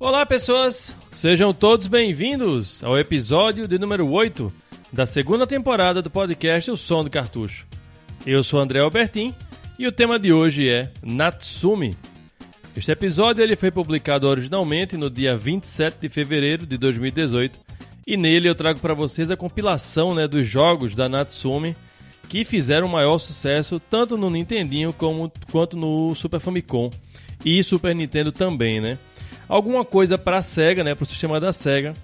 Olá, pessoas! Sejam todos bem-vindos ao episódio de número 8 da segunda temporada do podcast O Som do Cartucho. Eu sou André Albertin e o tema de hoje é Natsumi. Este episódio ele foi publicado originalmente no dia 27 de fevereiro de 2018 e nele eu trago para vocês a compilação né, dos jogos da Natsumi que fizeram maior sucesso tanto no Nintendinho como, quanto no Super Famicom e Super Nintendo também, né? Alguma coisa para a Sega, né, para o sistema da Sega,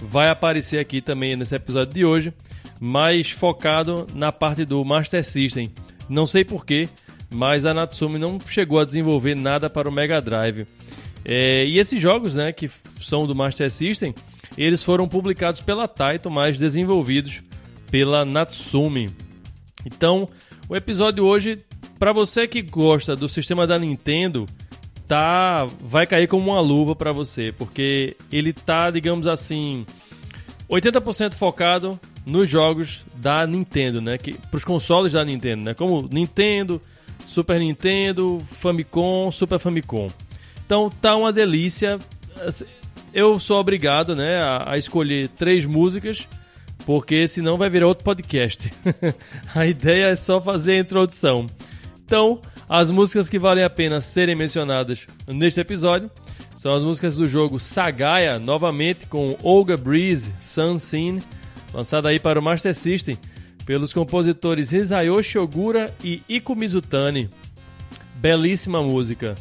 vai aparecer aqui também nesse episódio de hoje, mais focado na parte do Master System. Não sei porquê, mas a Natsumi não chegou a desenvolver nada para o Mega Drive. É, e esses jogos, né, que são do Master System, eles foram publicados pela Taito, mas desenvolvidos pela Natsumi. Então, o episódio hoje, para você que gosta do sistema da Nintendo, tá vai cair como uma luva para você, porque ele tá, digamos assim, 80% focado nos jogos da Nintendo, né, que pros consoles da Nintendo, né, como Nintendo, Super Nintendo, Famicom, Super Famicom. Então tá uma delícia. Eu sou obrigado, né, a, a escolher três músicas, porque senão vai virar outro podcast. a ideia é só fazer a introdução. Então, as músicas que valem a pena serem mencionadas neste episódio são as músicas do jogo Sagaya, novamente com Olga Breeze, Sun Scene, lançada aí para o Master System pelos compositores Hisayoshi Ogura e Iko Mizutani. Belíssima música.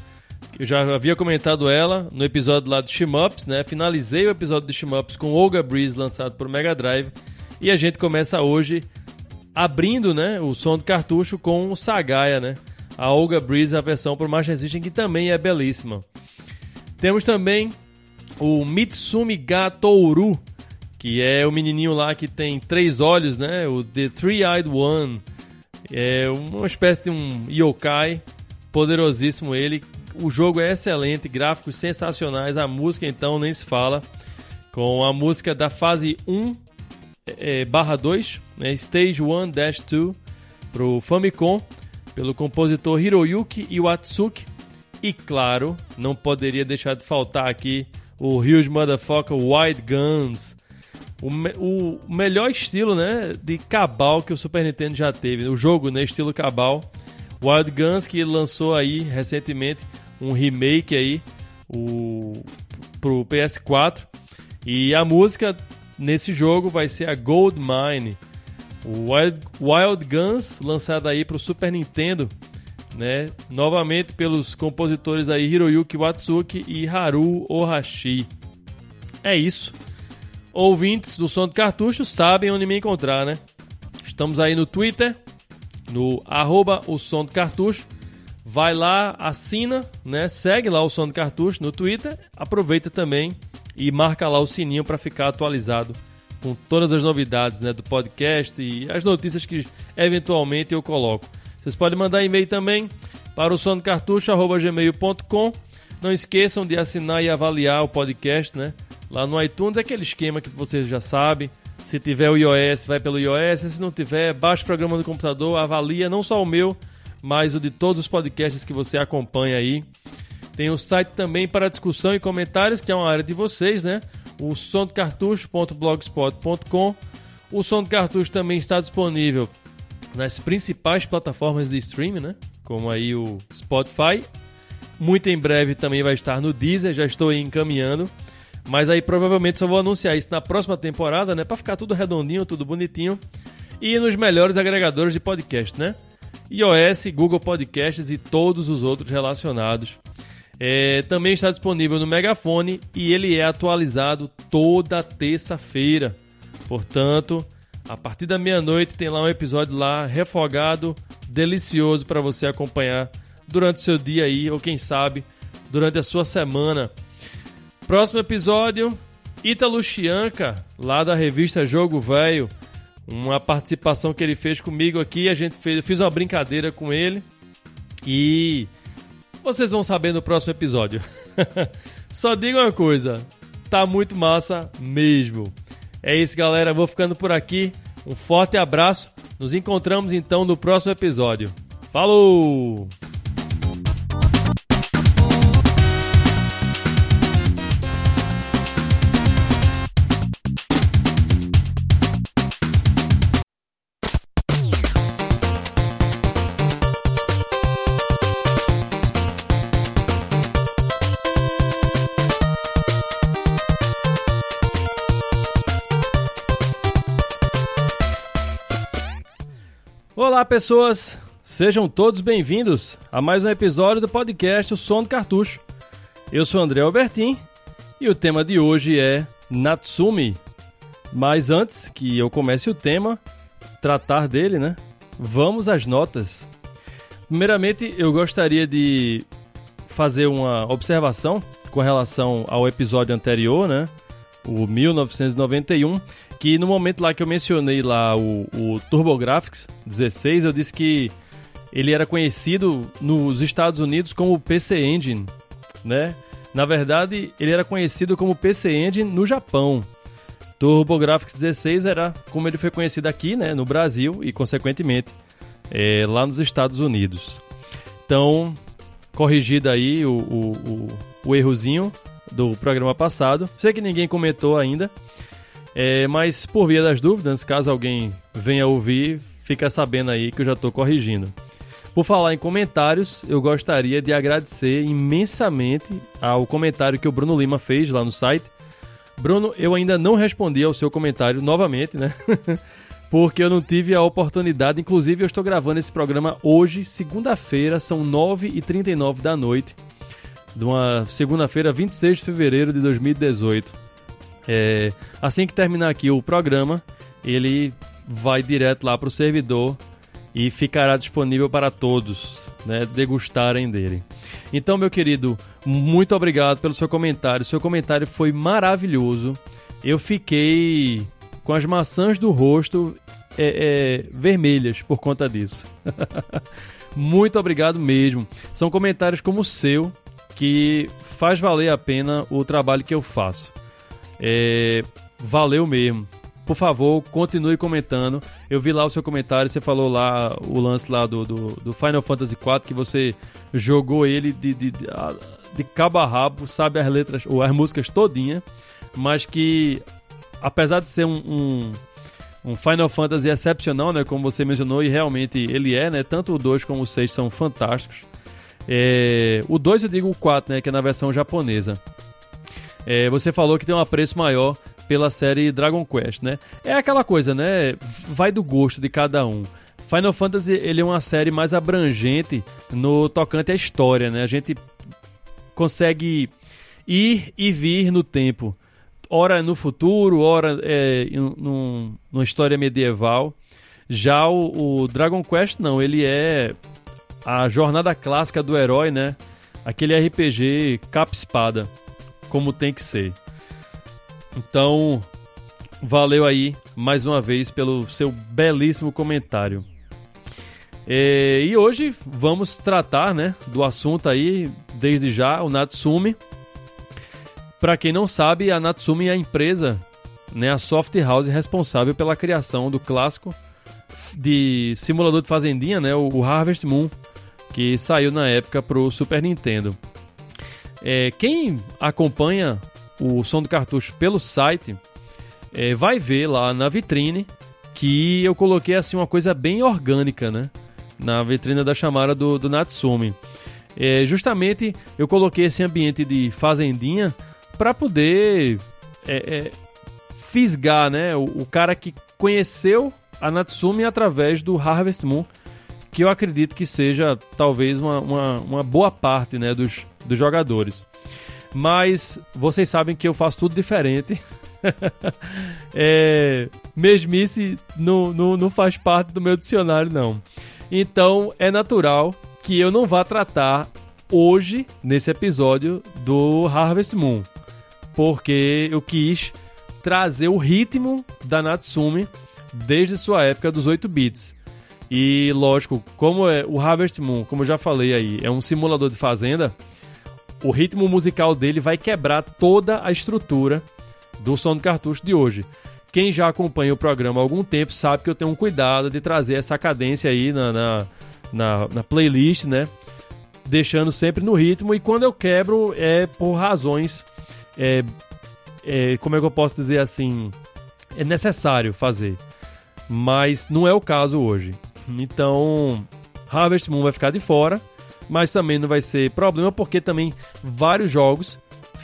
Eu já havia comentado ela no episódio lá do Shimups, né? Finalizei o episódio do Shimups com Olga Breeze lançado por Mega Drive e a gente começa hoje abrindo, né, o som do cartucho com o Sagaya, né? a Olga Breeze, a versão o Master System, que também é belíssima. Temos também o Mitsumi Ga Touru, que é o menininho lá que tem três olhos, né? O The Three-Eyed One. É uma espécie de um yokai, poderosíssimo ele. O jogo é excelente, gráficos sensacionais, a música então nem se fala. Com a música da fase 1 é, barra 2, né? Stage 1-2 para o Famicom pelo compositor Hiroyuki Iwatsuki. E claro, não poderia deixar de faltar aqui o Huge Motherfucker Wide Guns. O, me o, melhor estilo né, de cabal que o Super Nintendo já teve. O jogo, né, estilo cabal. Wild Guns que lançou aí recentemente um remake aí o, pro PS4. E a música nesse jogo vai ser a Gold Mine. O Wild, Wild Guns, lançado aí para o Super Nintendo, né? Novamente pelos compositores aí Hiroyuki Watsuki e Haru Ohashi. É isso. Ouvintes do Som do Cartucho sabem onde me encontrar, né? Estamos aí no Twitter, no arroba o Som do Cartucho. Vai lá, assina, né? Segue lá o Som do Cartucho no Twitter. Aproveita também e marca lá o sininho para ficar atualizado com todas as novidades né, do podcast e as notícias que eventualmente eu coloco. Vocês podem mandar e-mail também para o sondocartucho.gmail.com. Não esqueçam de assinar e avaliar o podcast, né? Lá no iTunes é aquele esquema que vocês já sabem. Se tiver o iOS, vai pelo iOS. Se não tiver, baixa o programa no computador, avalia não só o meu, mas o de todos os podcasts que você acompanha aí. Tem o site também para discussão e comentários, que é uma área de vocês, né? o somdocartucho.blogspot.com. O Som do Cartucho também está disponível nas principais plataformas de streaming, né? Como aí o Spotify. Muito em breve também vai estar no Deezer, já estou encaminhando. Mas aí provavelmente só vou anunciar isso na próxima temporada, né? Para ficar tudo redondinho, tudo bonitinho. E nos melhores agregadores de podcast, né? iOS, Google Podcasts e todos os outros relacionados é, também está disponível no Megafone e ele é atualizado toda terça-feira. Portanto, a partir da meia-noite tem lá um episódio lá refogado, delicioso para você acompanhar durante o seu dia aí ou quem sabe durante a sua semana. Próximo episódio, Ítalo Chianca, lá da revista Jogo Velho, uma participação que ele fez comigo aqui, a gente fez, eu fiz uma brincadeira com ele e Vocês vão saber no próximo episódio. Só digo uma coisa, tá muito massa mesmo. É isso, galera. Vou ficando por aqui. Um forte abraço. Nos encontramos então no próximo episódio. Falou! Olá, pessoas! Sejam todos bem-vindos a mais um episódio do podcast O Som do Cartucho. Eu sou André Albertin e o tema de hoje é Natsumi. Mas antes que eu comece o tema, tratar dele, né? Vamos às notas. Primeiramente, eu gostaria de fazer uma observação com relação ao episódio anterior, né? O 1991 que no momento lá que eu mencionei lá o, o TurboGrafx 16, eu disse que ele era conhecido nos Estados Unidos como PC Engine, né? Na verdade, ele era conhecido como PC Engine no Japão. TurboGrafx 16 era como ele foi conhecido aqui, né, no Brasil e consequentemente é, lá nos Estados Unidos. Então, corrigido aí o, o, o, o errozinho do programa passado. Sei que ninguém comentou ainda, é, mas por via das dúvidas, caso alguém venha ouvir, fica sabendo aí que eu já estou corrigindo. Por falar em comentários, eu gostaria de agradecer imensamente ao comentário que o Bruno Lima fez lá no site. Bruno, eu ainda não respondi ao seu comentário novamente, né? Porque eu não tive a oportunidade. Inclusive, eu estou gravando esse programa hoje, segunda-feira, são 9h39 da noite, de uma segunda-feira, 26 de fevereiro de 2018. É, assim que terminar aqui o programa, ele vai direto lá para o servidor e ficará disponível para todos né, degustarem dele. Então, meu querido, muito obrigado pelo seu comentário. Seu comentário foi maravilhoso. Eu fiquei com as maçãs do rosto é, é, vermelhas por conta disso. muito obrigado mesmo. São comentários como o seu que faz valer a pena o trabalho que eu faço. É, valeu mesmo. Por favor, continue comentando. Eu vi lá o seu comentário, você falou lá o lance lá do, do, do Final Fantasy IV, que você jogou ele de, de, de, de cabo a rabo, sabe as letras, ou as músicas todinha, mas que apesar de ser um, um, um, Final Fantasy excepcional, né, como você mencionou, e realmente ele é, né, tanto o 2 como o 6 são fantásticos. É, o 2 eu digo o 4, né, que é na versão japonesa. É, você falou que tem um apreço maior pela série Dragon Quest, né? É aquela coisa, né? Vai do gosto de cada um. Final Fantasy ele é uma série mais abrangente no tocante à história, né? A gente consegue ir e vir no tempo. Ora no futuro, ora é, num, numa história medieval. Já o, o, Dragon Quest não, ele é a jornada clássica do herói, né? Aquele RPG capa-espada como tem que ser. Então, valeu aí mais uma vez pelo seu belíssimo comentário. É, e hoje vamos tratar né, do assunto aí, desde já, o Natsumi. Para quem não sabe, a Natsumi é a empresa, né, a soft house responsável pela criação do clássico de simulador de fazendinha, né, o Harvest Moon, que saiu na época para o Super Nintendo. É, quem acompanha o som do cartucho pelo site é, vai ver lá na vitrine que eu coloquei assim uma coisa bem orgânica, né? Na vitrine da chamada do, do Natsumi. É, justamente eu coloquei esse ambiente de fazendinha para poder é, é, fisgar, né? O, o, cara que conheceu a Natsumi através do Harvest Moon, que eu acredito que seja talvez uma, uma, uma boa parte né, dos, dos jogadores. Mas vocês sabem que eu faço tudo diferente. é, mesmice não, não, não faz parte do meu dicionário, não. Então é natural que eu não vá tratar hoje, nesse episódio, do Harvest Moon. Porque eu quis trazer o ritmo da Natsumi desde sua época dos 8 bits. E lógico, como é o Harvest Moon, como eu já falei aí, é um simulador de fazenda, o ritmo musical dele vai quebrar toda a estrutura do som do cartucho de hoje. Quem já acompanha o programa há algum tempo sabe que eu tenho um cuidado de trazer essa cadência aí na, na, na, na playlist, né? Deixando sempre no ritmo. E quando eu quebro é por razões. É, é, como é que eu posso dizer assim? É necessário fazer. Mas não é o caso hoje. Então, Harvest Moon vai ficar de fora. Mas também não vai ser problema, porque também vários jogos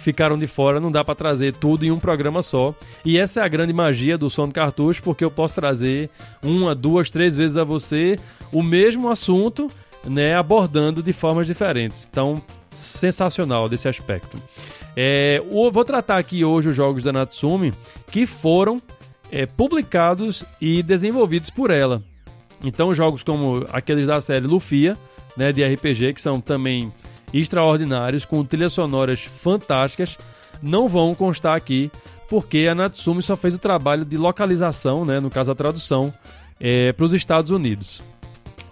ficaram de fora, não dá para trazer tudo em um programa só. E essa é a grande magia do som do cartucho, porque eu posso trazer uma, duas, três vezes a você o mesmo assunto, né, abordando de formas diferentes. Então, sensacional desse aspecto. É, vou tratar aqui hoje os jogos da Natsumi que foram é, publicados e desenvolvidos por ela. Então, jogos como aqueles da série Lufia, né, de RPG, que são também extraordinários, com trilhas sonoras fantásticas, não vão constar aqui, porque a Natsumi só fez o trabalho de localização, né, no caso a tradução, é, para os Estados Unidos.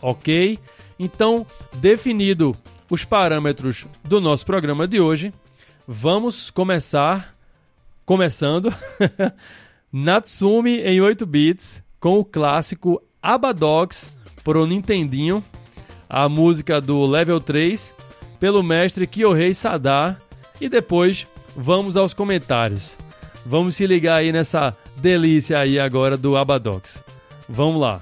Ok? Então, definido os parâmetros do nosso programa de hoje, vamos começar começando Natsumi em 8 bits com o clássico Abadox pro Nintendinho, a música do Level 3 pelo mestre Kyohei Sadar. E depois vamos aos comentários. Vamos se ligar aí nessa delícia aí agora do Abadox. Vamos lá.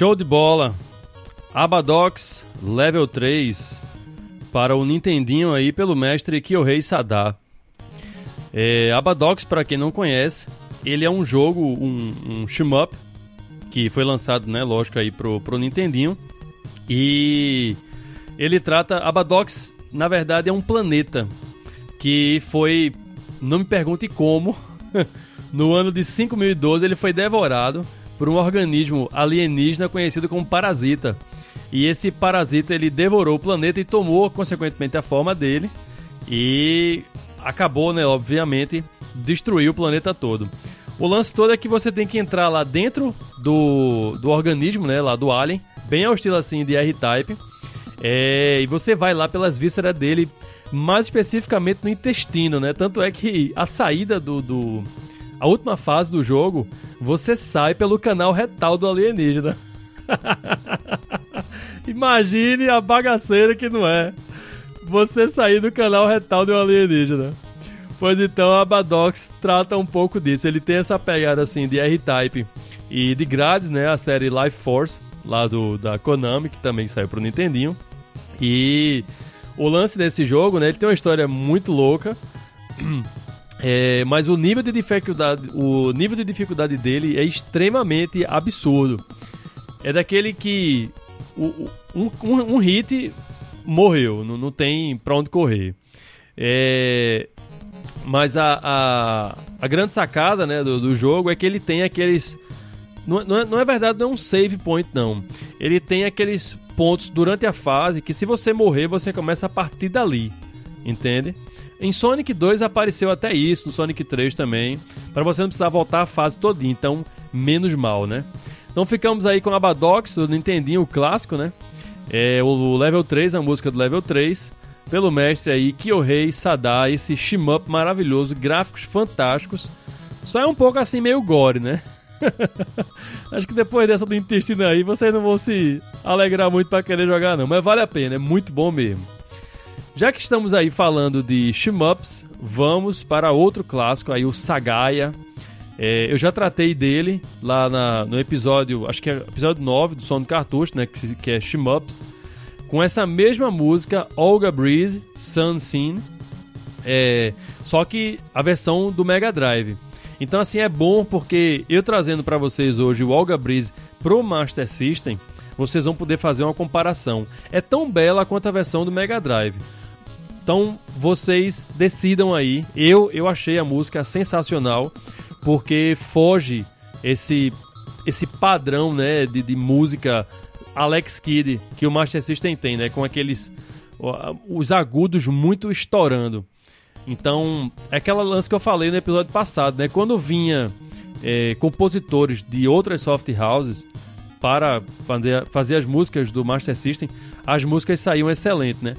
Show de bola! Abadox Level 3 para o Nintendinho aí pelo mestre Kyohei Sada. É, Abadox, para quem não conhece, ele é um jogo, um, um shmup que foi lançado, né, lógico aí pro, pro Nintendinho. E ele trata Abadox, na verdade é um planeta que foi, não me pergunte como, no ano de 5012 ele foi devorado por um organismo alienígena conhecido como parasita. E esse parasita ele devorou o planeta e tomou consequentemente a forma dele e acabou, né, obviamente, destruir o planeta todo. O lance todo é que você tem que entrar lá dentro do, do organismo, né, lá do alien, bem ao estilo assim de R-Type. É, e você vai lá pelas vísceras dele, mais especificamente no intestino, né? Tanto é que a saída do, do a última fase do jogo você sai pelo canal retal do alienígena. Imagine a bagaceira que não é. Você sair do canal retal um alienígena. Pois então a Badox trata um pouco disso. Ele tem essa pegada assim de R-Type e de grades, né? A série Life Force, lá do, da Konami, que também saiu pro Nintendinho. E o lance desse jogo, né? Ele tem uma história muito louca. É, mas o nível de dificuldade, o nível de dificuldade dele é extremamente absurdo. É daquele que um, um, um hit morreu, não, não tem pra onde correr. É, mas a, a, a, grande sacada né, do, do, jogo é que ele tem aqueles. Não, não, é, não é verdade, não é um save point, não. Ele tem aqueles pontos durante a fase que, se você morrer, você começa a partir dali. Entende? Em Sonic 2 apareceu até isso, no Sonic 3 também, para você não precisar voltar a fase todinha, então menos mal, né? Então ficamos aí com Abadox, o Nintendinho clássico, né? É, o level 3, a música do level 3, pelo mestre aí Kyohei Sada, esse shmup maravilhoso, gráficos fantásticos. Só é um pouco assim meio gore, né? Acho que depois dessa do intestino aí, vocês não vão se alegrar muito para querer jogar não, mas vale a pena, é muito bom mesmo. Já que estamos aí falando de shmups, vamos para outro clássico aí, o Sagaya. É, eu já tratei dele lá na, no episódio, acho que é episódio 9 do Som do Cartucho, né, que, que é shmups, com essa mesma música, Olga Breeze, Sun Scene, é, só que a versão do Mega Drive. Então assim é bom porque eu trazendo para vocês hoje o Olga Breeze pro Master System, vocês vão poder fazer uma comparação. É tão bela quanto a versão do Mega Drive. Então vocês decidam aí. Eu eu achei a música sensacional porque foge esse esse padrão, né, de, de música Alex Kidd que o Master System tem, né, com aqueles os agudos muito estourando. Então, é aquela lance que eu falei no episódio passado, né? Quando vinha é, compositores de outras soft houses para fazer, fazer as músicas do Master System, as músicas saíam excelentes, né?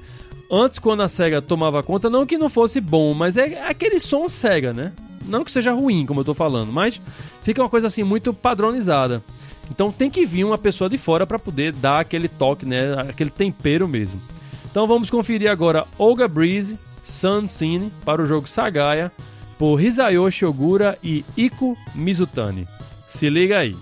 Antes, quando a SEGA tomava conta, não que não fosse bom, mas é aquele som SEGA, né? Não que seja ruim, como eu tô falando, mas fica uma coisa assim muito padronizada. Então tem que vir uma pessoa de fora para poder dar aquele toque, né? Aquele tempero mesmo. Então vamos conferir agora Olga Breeze Sun Scene para o jogo Sagaya por Hisayoshi Ogura e Iko Mizutani. Se liga aí.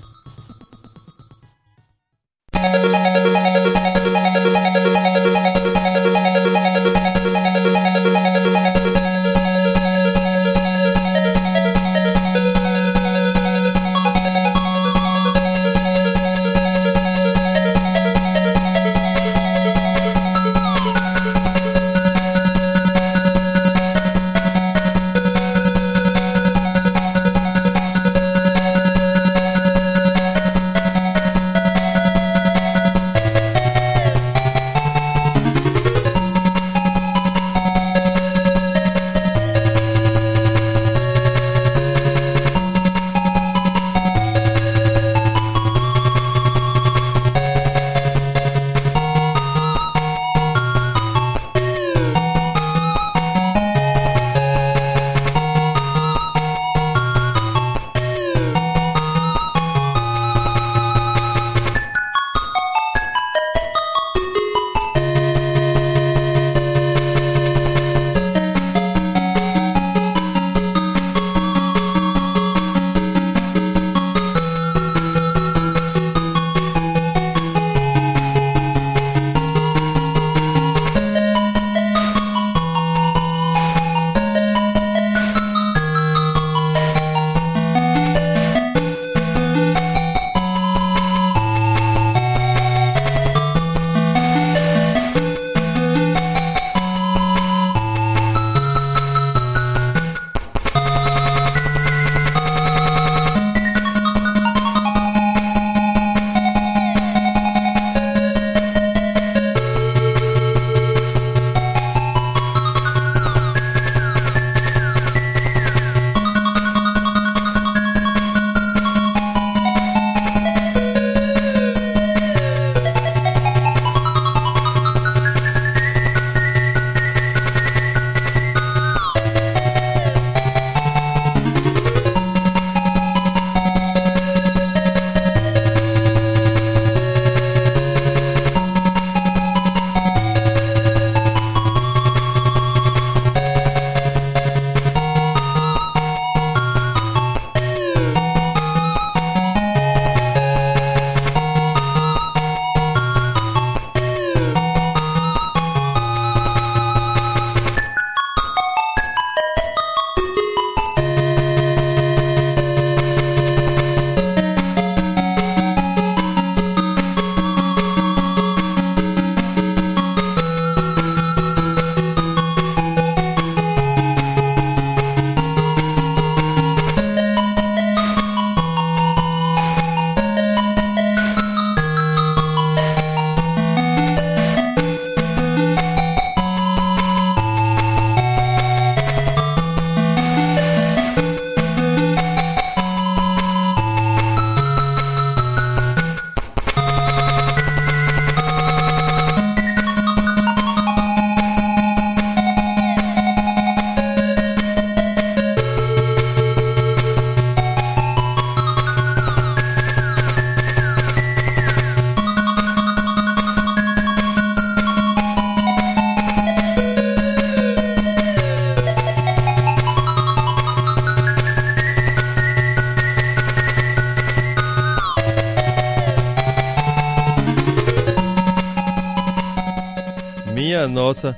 Nossa.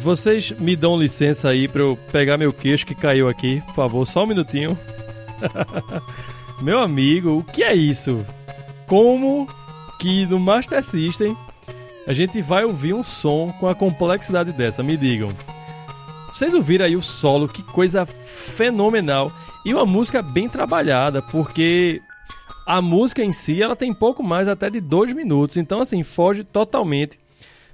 Vocês me dão licença aí pra eu pegar meu queixo que caiu aqui, por favor, só um minutinho. meu amigo, o que é isso? Como que no Master System a gente vai ouvir um som com a complexidade dessa? Me digam. Vocês ouviram aí o solo, que coisa fenomenal. E uma música bem trabalhada, porque a música em si ela tem pouco mais até de dois minutos. Então, assim, foge totalmente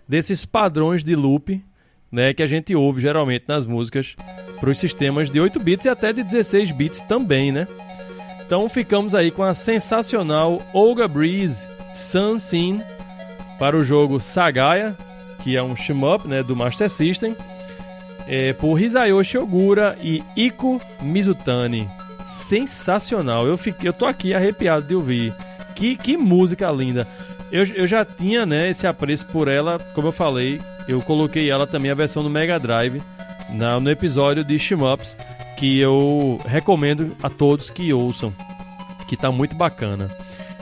desses padrões de loop né, que a gente ouve geralmente nas músicas para os sistemas de 8 bits e até de 16 bits também, né? Então ficamos aí com a sensacional Olga Breeze Sun Scene para o jogo Sagaya, que é um shmup né, do Master System é, por Hisayoshi Ogura e Iko Mizutani. Sensacional. Eu, fiquei, eu tô aqui arrepiado de ouvir. Que, que música linda. Eu, eu já tinha né, esse apreço por ela, como eu falei, eu coloquei ela também a versão do Mega Drive na, no episódio de Shimups, que eu recomendo a todos que ouçam, que tá muito bacana.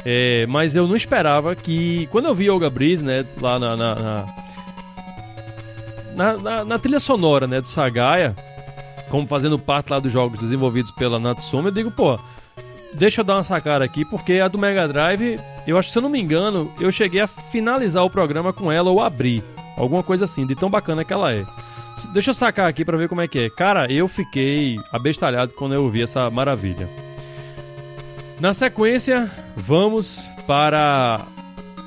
É, mas eu não esperava que. Quando eu vi Olga Breeze, né, lá na, na, na na, na, trilha sonora, né, do Sagaya, como fazendo parte lá dos jogos desenvolvidos pela Natsume, eu digo, pô, deixa eu dar uma sacada aqui, porque a do Mega Drive, eu acho que se eu não me engano, eu cheguei a finalizar o programa com ela ou abrir. Alguma coisa assim, de tão bacana que ela é. Deixa eu sacar aqui para ver como é que é. Cara, eu fiquei abestalhado quando eu ouvi essa maravilha. Na sequência, vamos para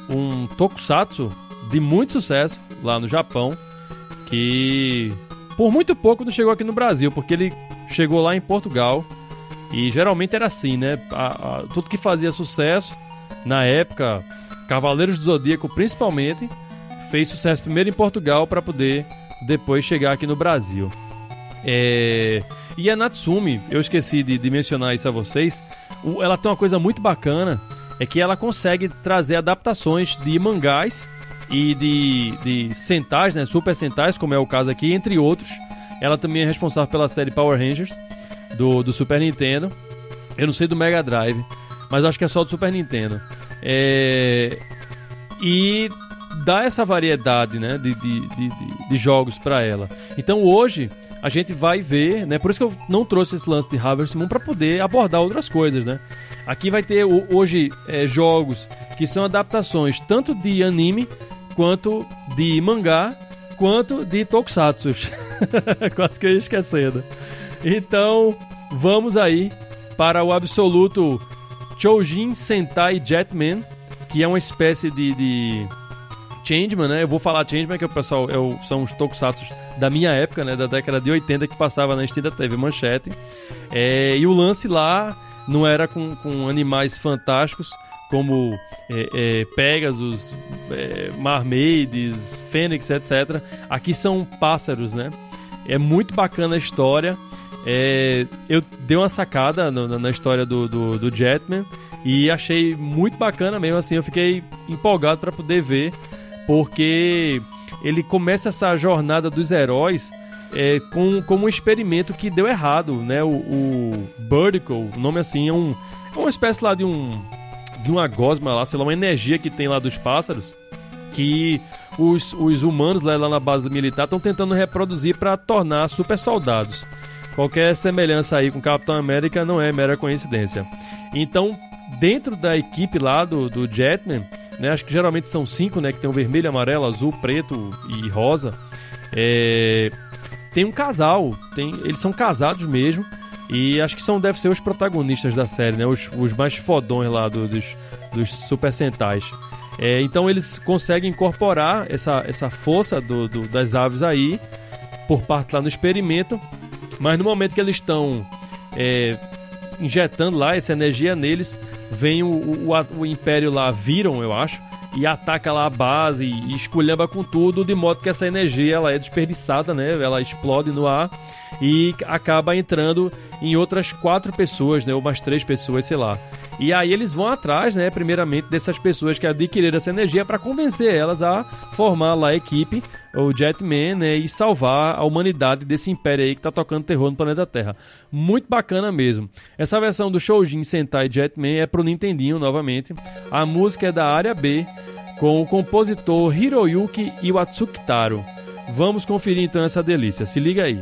um tokusatsu de muito sucesso lá no Japão, que por muito pouco não chegou aqui no Brasil, porque ele chegou lá em Portugal e geralmente era assim, né? A, a, tudo que fazia sucesso na época, Cavaleiros do Zodíaco principalmente, fez sucesso primeiro em Portugal para poder depois chegar aqui no Brasil. É... E a Natsumi, eu esqueci de, de mencionar isso a vocês, ela tem uma coisa muito bacana, é que ela consegue trazer adaptações de mangás e de, de Sentais, né, Super Sentais, como é o caso aqui, entre outros. Ela também é responsável pela série Power Rangers do, do Super Nintendo. Eu não sei do Mega Drive, mas acho que é só do Super Nintendo. É... E dá essa variedade né, de, de, de, de jogos para ela. Então hoje a gente vai ver, né? Por isso que eu não trouxe esse lance de Harvest Moon para poder abordar outras coisas, né? Aqui vai ter hoje é, jogos que são adaptações tanto de anime quanto de mangá, quanto de tokusatsu. Quase que eu ia esquecendo. Então, vamos aí para o absoluto Choujin Sentai Jetman, que é uma espécie de, de Changeman, né? Eu vou falar Changeman, que o pessoal é são os tokusatsu da minha época, né? Da década de 80 que passava na extinta TV Manchete. É, e o lance lá não era com, com animais fantásticos, como é, é, Pegasus, é, Marmaides, Fênix, etc. Aqui são pássaros, né? É muito bacana a história. É, eu dei uma sacada no, na história do, do, do, Jetman e achei muito bacana mesmo. Assim, eu fiquei empolgado para poder ver, porque ele começa essa jornada dos heróis é, com, com um experimento que deu errado, né? O, o o nome assim, é, um, é uma espécie lá de um de uma gosma lá, sei lá, uma energia que tem lá dos pássaros, que os, os humanos lá, lá na base militar estão tentando reproduzir para tornar super soldados. Qualquer semelhança aí com Capitão América não é mera coincidência. Então, dentro da equipe lá do, do Jetman, né, acho que geralmente são cinco, né, que tem o vermelho, amarelo, azul, preto e rosa. É, tem um casal, tem, eles são casados mesmo. E acho que são, deve ser os protagonistas da série, né? Os, os mais fodões lá do, dos, dos Super Sentais. É, então eles conseguem incorporar essa, essa força do, do, das aves aí, por parte lá no experimento, mas no momento que eles estão é, injetando lá essa energia neles, vem o, o, o, Império lá, viram, eu acho, e ataca lá a base e esculhamba com tudo, de modo que essa energia ela é desperdiçada, né? Ela explode no ar e acaba entrando em outras quatro pessoas, né? Ou mais três pessoas, sei lá. E aí eles vão atrás, né, primeiramente dessas pessoas que adquiriram essa energia para convencer elas a formar lá a equipe, o Jetman, né, e salvar a humanidade desse império aí que tá tocando terror no planeta Terra. Muito bacana mesmo. Essa versão do Shoujin Sentai Jetman é pro Nintendinho novamente. A música é da área B com o compositor Hiroyuki Iwatsukitaro. Vamos conferir então essa delícia. Se liga aí.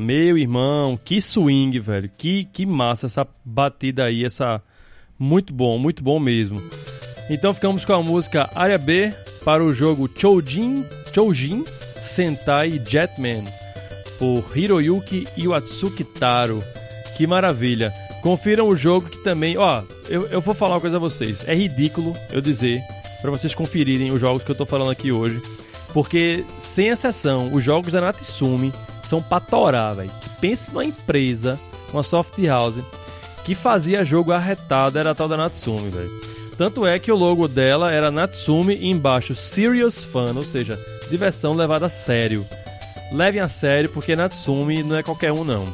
Meu irmão, que swing, velho, que, que massa essa batida aí, essa muito bom, muito bom mesmo. Então ficamos com a música Área B para o jogo Choujin, Choujin Sentai Jetman por Hiroyuki Iwatsuki Taro. Que maravilha! Confiram o jogo que também, ó, eu, eu vou falar uma coisa a vocês. É ridículo eu dizer para vocês conferirem os jogos que eu tô falando aqui hoje porque, sem exceção, os jogos da Natsumi são pra torar, velho. Pense numa empresa, uma soft house, que fazia jogo arretado, era a tal da Natsumi, velho. Tanto é que o logo dela era Natsumi e embaixo Serious Fun, ou seja, diversão levada a sério. Levem a sério, porque Natsumi não é qualquer um, não.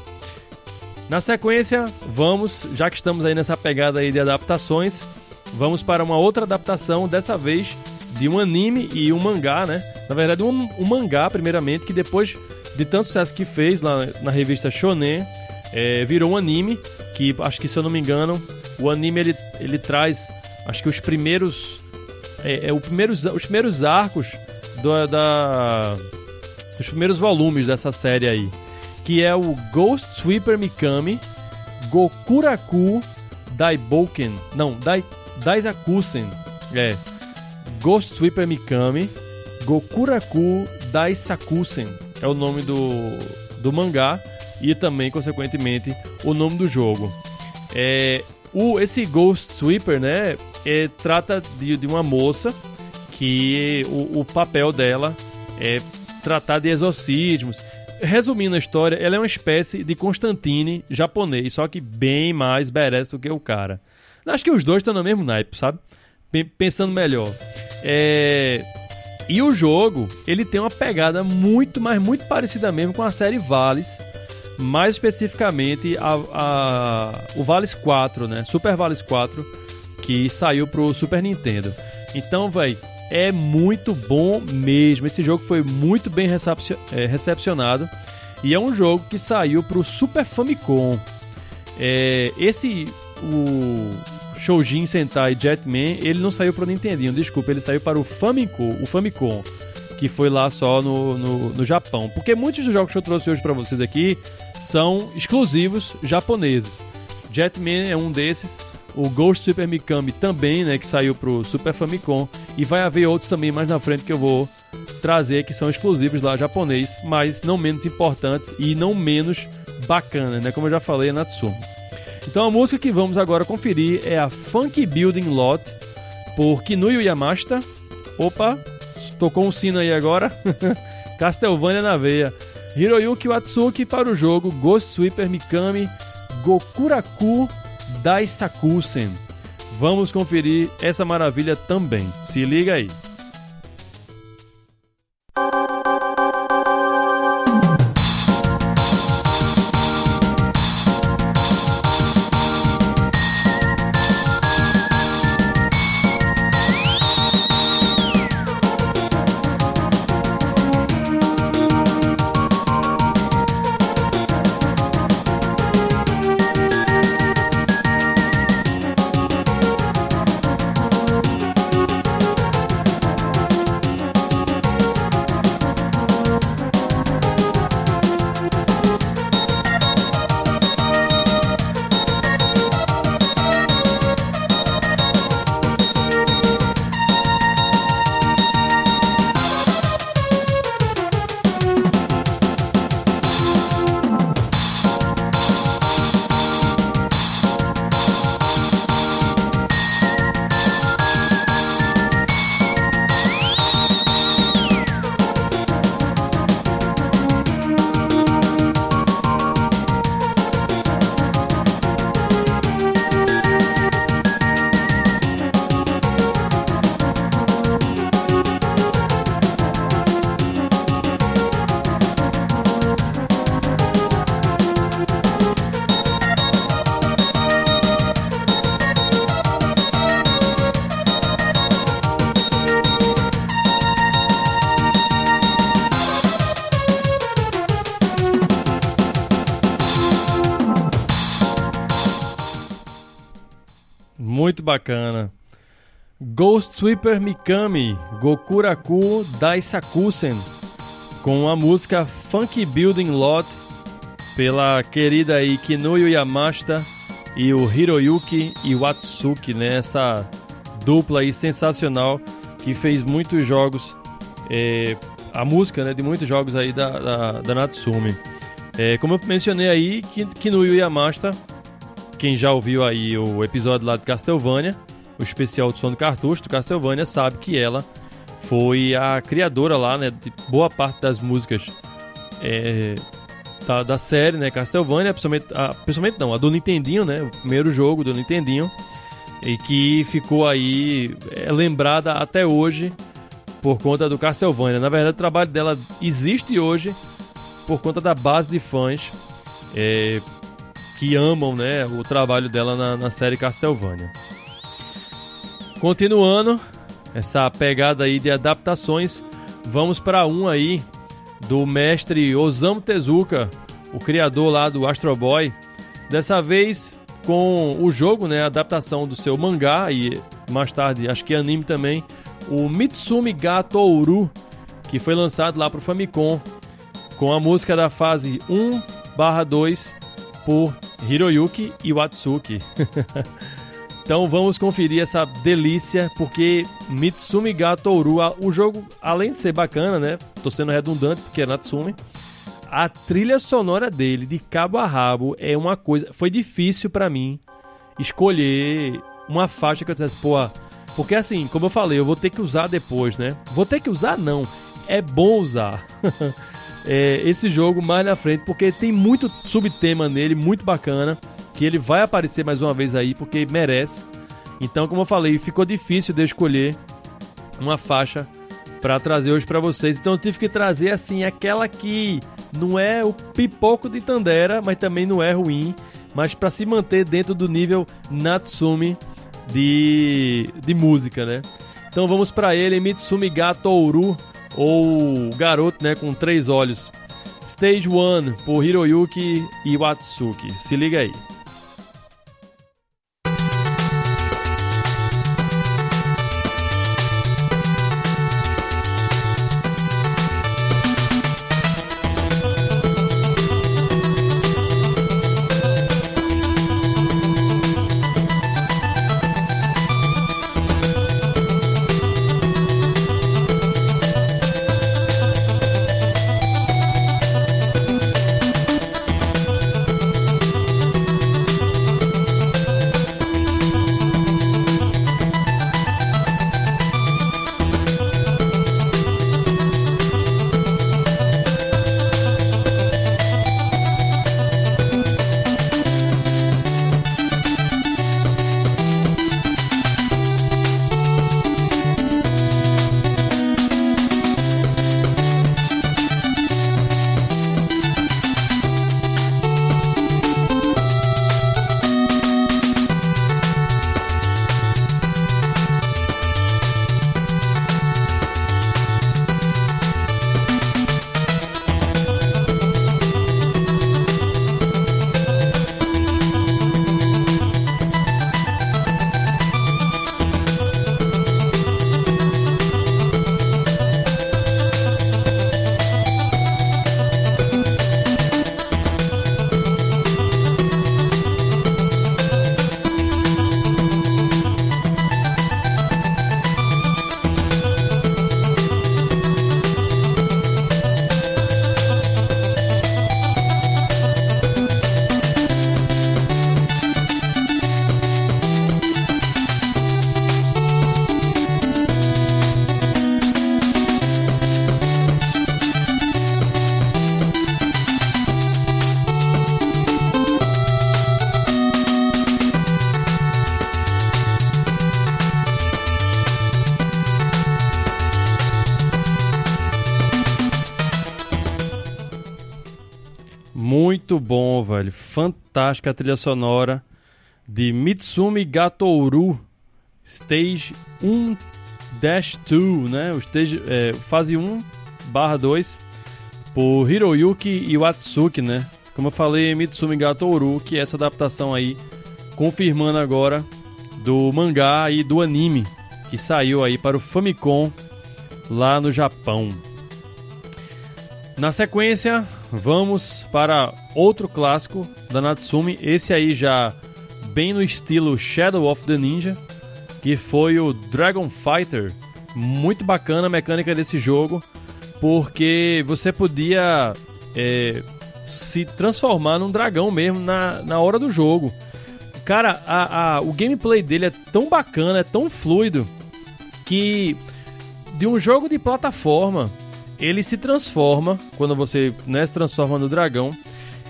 Na sequência, vamos, já que estamos aí nessa pegada aí de adaptações, vamos para uma outra adaptação, dessa vez de um anime e um mangá, né? Na verdade, um, um mangá, primeiramente, que depois de tanto sucesso que fez lá na revista Shonen, é, virou um anime, que acho que, se eu não me engano, o anime ele, ele traz, acho que os primeiros, é, é o primeiros, os primeiros arcos do, da, os primeiros volumes dessa série aí, que é o Ghost Sweeper Mikami Gokuraku Daiboken, não, Dai, Daisakusen, é, Ghost Sweeper Mikami Gokuraku Daisakusen é o nome do, do mangá e também, consequentemente, o nome do jogo. É, o, esse Ghost Sweeper, né, é, trata de, de uma moça que o, o papel dela é tratar de exorcismos. Resumindo a história, ela é uma espécie de Constantine japonês, só que bem mais badass do que o cara. Acho que os dois estão no mesmo naipe, sabe? Pensando melhor. É... E o jogo, ele tem uma pegada muito, mas muito parecida mesmo com a série Vales, mais especificamente a, a, o Vales 4, né? Super Vales 4, que saiu pro Super Nintendo. Então, vai, é muito bom mesmo. Esse jogo foi muito bem é, recepcionado e é um jogo que saiu pro Super Famicom. É, esse o Shoujin Sentai Jetman, ele não saiu para o Nintendinho, desculpa, ele saiu para o Famicom, o Famicom, que foi lá só no, no, no Japão. Porque muitos dos jogos que eu trouxe hoje para vocês aqui são exclusivos japoneses. Jetman é um desses, o Ghost Super Mikami também, né, que saiu pro Super Famicom, e vai haver outros também mais na frente que eu vou trazer que são exclusivos lá japonês, mas não menos importantes e não menos bacanas, né, como eu já falei, a Natsume. Então a música que vamos agora conferir é a Funky Building Lot por Kinuyo Yamashita. Opa, tocou um sino aí agora. Castlevania na veia. Hiroyuki Watsuki para o jogo Ghost Sweeper Mikami Gokuraku Daisakusen. Vamos conferir essa maravilha também. Se liga aí. Bacana. Ghost Sweeper Mikami, Gokuraku Daisakusen, com a música Funky Building Lot, pela querida aí Kinuyo Yamashita e o Hiroyuki Iwatsuki, né? Essa dupla aí sensacional que fez muitos jogos, é, a música né, de muitos jogos aí da, da, da Natsumi. É, como eu mencionei aí, Kinuyo Yamashita, quem já ouviu aí o episódio lá de Castlevania, o especial do som do cartucho do Castlevania, sabe que ela foi a criadora lá, né, de boa parte das músicas é, da, da, série, né, Castlevania, principalmente, a, principalmente não, a do Nintendinho, né, o primeiro jogo do Nintendinho, e que ficou aí é, lembrada até hoje por conta do Castlevania. Na verdade, o trabalho dela existe hoje por conta da base de fãs é, que amam né, o trabalho dela na, na série Castlevania. Continuando essa pegada aí de adaptações, vamos para um aí do mestre Osamu Tezuka, o criador lá do Astro Boy. Dessa vez com o jogo, né, a adaptação do seu mangá e mais tarde acho que anime também, o Mitsumi Ouru, que foi lançado lá para o Famicom, com a música da fase 1/2 por Hiroyuki Iwatsuki. então vamos conferir essa delícia, porque Mitsumi Gato Ouru, o jogo, além de ser bacana, né? Tô sendo redundante porque é Natsumi a trilha sonora dele, de cabo a rabo, é uma coisa. Foi difícil para mim escolher uma faixa que eu dissesse, pô. Porque assim, como eu falei, eu vou ter que usar depois, né? Vou ter que usar, não. É bom usar é, esse jogo mais na frente, porque tem muito subtema nele, muito bacana. Que ele vai aparecer mais uma vez aí, porque merece. Então, como eu falei, ficou difícil de escolher uma faixa para trazer hoje para vocês. Então eu tive que trazer assim aquela que não é o pipoco de Tandera, mas também não é ruim, mas para se manter dentro do nível Natsumi de, de música, né? Então vamos para ele, Mitsumi Gato Ouru, ou Garoto, né, com três olhos. Stage 1 por Hiroyuki Iwatsuki. Se liga aí. Muito bom, velho. Fantástica a trilha sonora de Mitsumi Gatouru Stage 1-2, né? O stage, é, fase 1 barra 2 por Hiroyuki Iwatsuki, né? Como eu falei, Mitsumi Gatouru, que é essa adaptação aí, confirmando agora do mangá e do anime que saiu aí para o Famicom lá no Japão. Na sequência, vamos para outro clássico da Natsumi, esse aí já bem no estilo Shadow of the Ninja, que foi o Dragon Fighter. Muito bacana a mecânica desse jogo, porque você podia é, se transformar num dragão mesmo na, na hora do jogo. Cara, a, a, o gameplay dele é tão bacana, é tão fluido, que de um jogo de plataforma ele se transforma, quando você né, se transforma no dragão,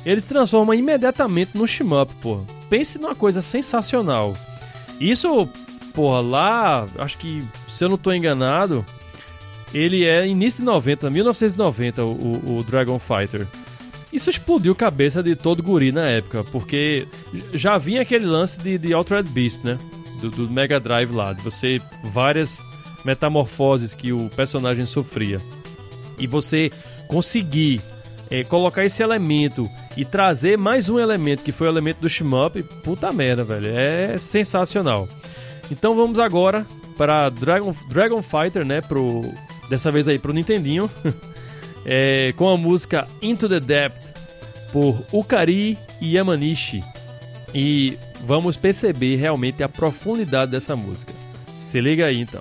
ele se transforma imediatamente no shmup, pô. Pense numa coisa sensacional. Isso, porra, lá, acho que, se eu não tô enganado, ele é início de 90, 1990, o, o Dragon Fighter. Isso explodiu a cabeça de todo guri na época, porque já vinha aquele lance de, de Altered Beast, né? Do, do Mega Drive lá, de você várias metamorfoses que o personagem sofria e você conseguir é, colocar esse elemento e trazer mais um elemento que foi o elemento do shmup, puta merda, velho, é sensacional. Então vamos agora para Dragon, Dragon Fighter, né, pro, dessa vez aí pro Nintendinho, é, com a música Into the Depth por Ukari Yamanishi. E vamos perceber realmente a profundidade dessa música. Se liga aí então.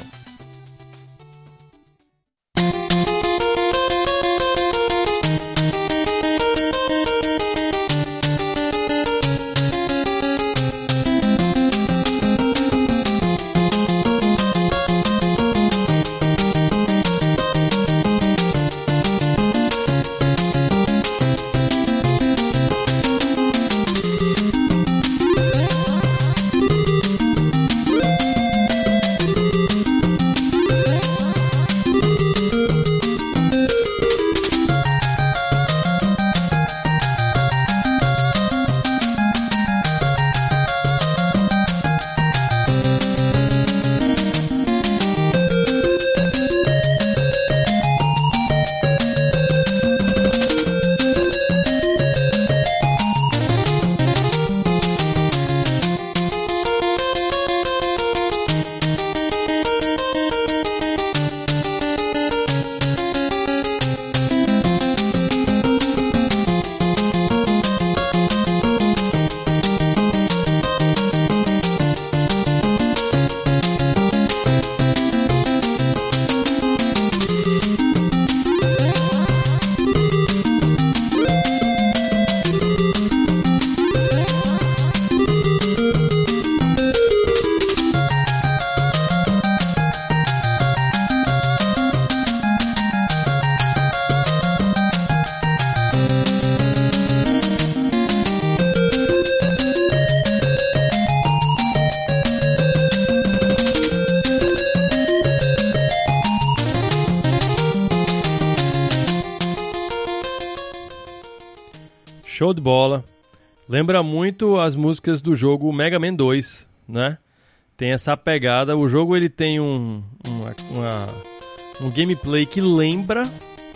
Lembra muito as músicas do jogo Mega Man 2, né? Tem essa pegada. O jogo ele tem um, uma, uma, um gameplay que lembra,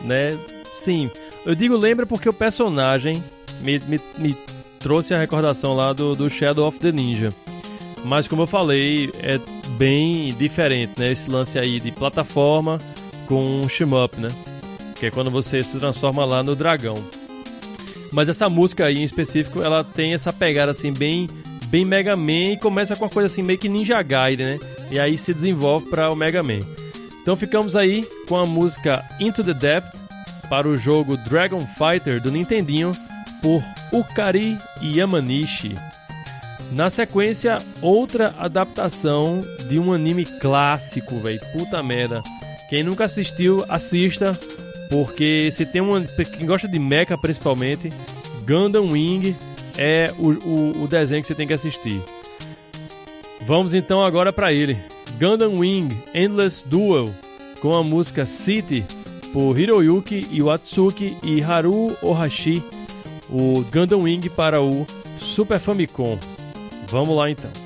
né? Sim, eu digo lembra porque o personagem me, me, me trouxe a recordação lá do, do Shadow of the Ninja. Mas como eu falei, é bem diferente, né? Esse lance aí de plataforma com um shmup, né? Que é quando você se transforma lá no dragão. Mas essa música aí em específico, ela tem essa pegada assim bem bem Mega Man e começa com uma coisa assim meio que Ninja Gaiden, né? E aí se desenvolve para o Mega Man. Então ficamos aí com a música Into the Depth para o jogo Dragon Fighter do Nintendinho por Ukari Yamanishi. Na sequência, outra adaptação de um anime clássico, velho. Puta merda. Quem nunca assistiu, assista. Porque se tem uma. Quem gosta de mecha principalmente, Gundam Wing é o, o, o desenho que você tem que assistir. Vamos então agora para ele. Gundam Wing Endless Duel com a música City por Hiroyuki Iwatsuki e Haru Ohashi, o Gundam Wing para o Super Famicom. Vamos lá então.